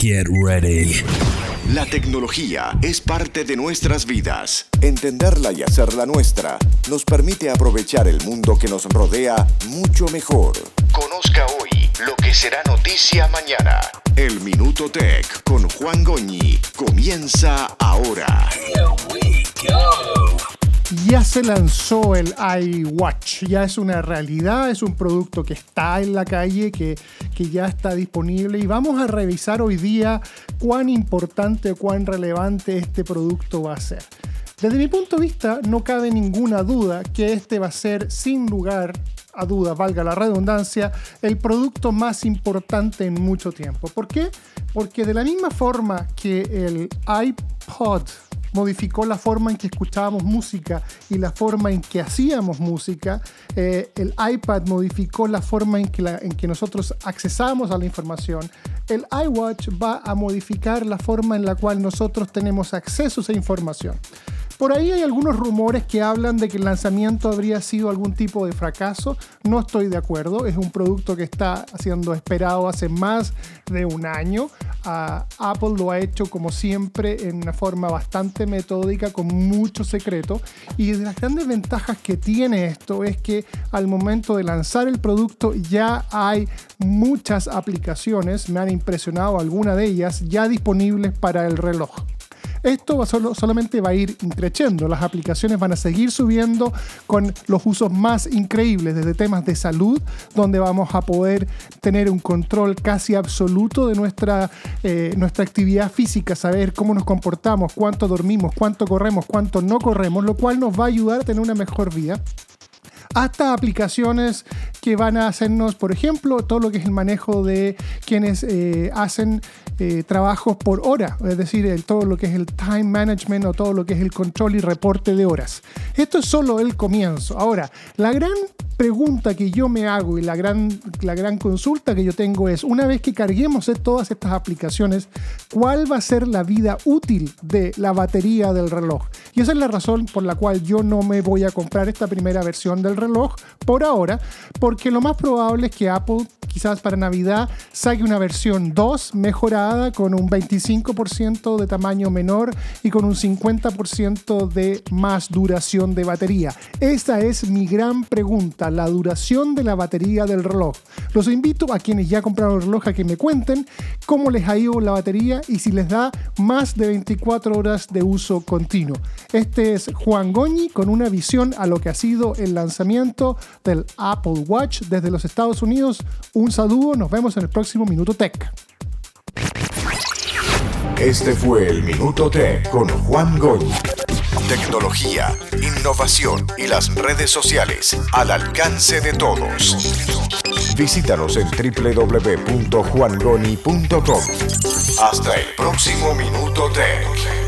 Get ready. La tecnología es parte de nuestras vidas. Entenderla y hacerla nuestra nos permite aprovechar el mundo que nos rodea mucho mejor. Conozca hoy lo que será noticia mañana. El Minuto Tech con Juan Goñi comienza ahora. Se lanzó el iWatch, ya es una realidad, es un producto que está en la calle, que, que ya está disponible y vamos a revisar hoy día cuán importante o cuán relevante este producto va a ser. Desde mi punto de vista, no cabe ninguna duda que este va a ser, sin lugar a dudas, valga la redundancia, el producto más importante en mucho tiempo. ¿Por qué? Porque de la misma forma que el iPod modificó la forma en que escuchábamos música y la forma en que hacíamos música. Eh, el iPad modificó la forma en que, nosotros accesamos a la información. El iWatch va a modificar la forma en la cual nosotros tenemos acceso a esa información. Por ahí hay algunos rumores que hablan de que el lanzamiento habría sido algún tipo de fracaso. No estoy de acuerdo. Es un producto que está siendo esperado hace más de un año. Ah, Apple lo ha hecho como siempre en una forma bastante metódica, con mucho secreto. Y de las grandes ventajas que tiene esto es que al momento de lanzar el producto ya hay muchas aplicaciones, me han impresionado algunas de ellas, ya disponibles para el reloj. Esto va solo, solamente va a ir increciendo. Las aplicaciones van a seguir subiendo con los usos más increíbles, desde temas de salud, donde vamos a poder tener un control casi absoluto de nuestra, eh, nuestra actividad física, saber cómo nos comportamos, cuánto dormimos, cuánto corremos, cuánto no corremos, lo cual nos va a ayudar a tener una mejor vida hasta aplicaciones que van a hacernos, por ejemplo, todo lo que es el manejo de quienes eh, hacen eh, trabajos por hora, es decir, todo lo que es el time management o todo lo que es el control y reporte de horas. Esto es solo el comienzo. Ahora, la gran pregunta que yo me hago y la gran, la gran consulta que yo tengo es, una vez que carguemos todas estas aplicaciones, ¿cuál va a ser la vida útil de la batería del reloj? Y esa es la razón por la cual yo no me voy a comprar esta primera versión del reloj por ahora, porque lo más probable es que Apple quizás para Navidad saque una versión 2 mejorada con un 25% de tamaño menor y con un 50% de más duración de batería. Esa es mi gran pregunta la duración de la batería del reloj. Los invito a quienes ya compraron el reloj a que me cuenten cómo les ha ido la batería y si les da más de 24 horas de uso continuo. Este es Juan Goñi con una visión a lo que ha sido el lanzamiento del Apple Watch desde los Estados Unidos. Un saludo, nos vemos en el próximo Minuto Tech. Este fue el Minuto Tech con Juan Goñi tecnología, innovación y las redes sociales al alcance de todos. Visítanos en www.juangoni.com. Hasta el próximo Minuto Tech.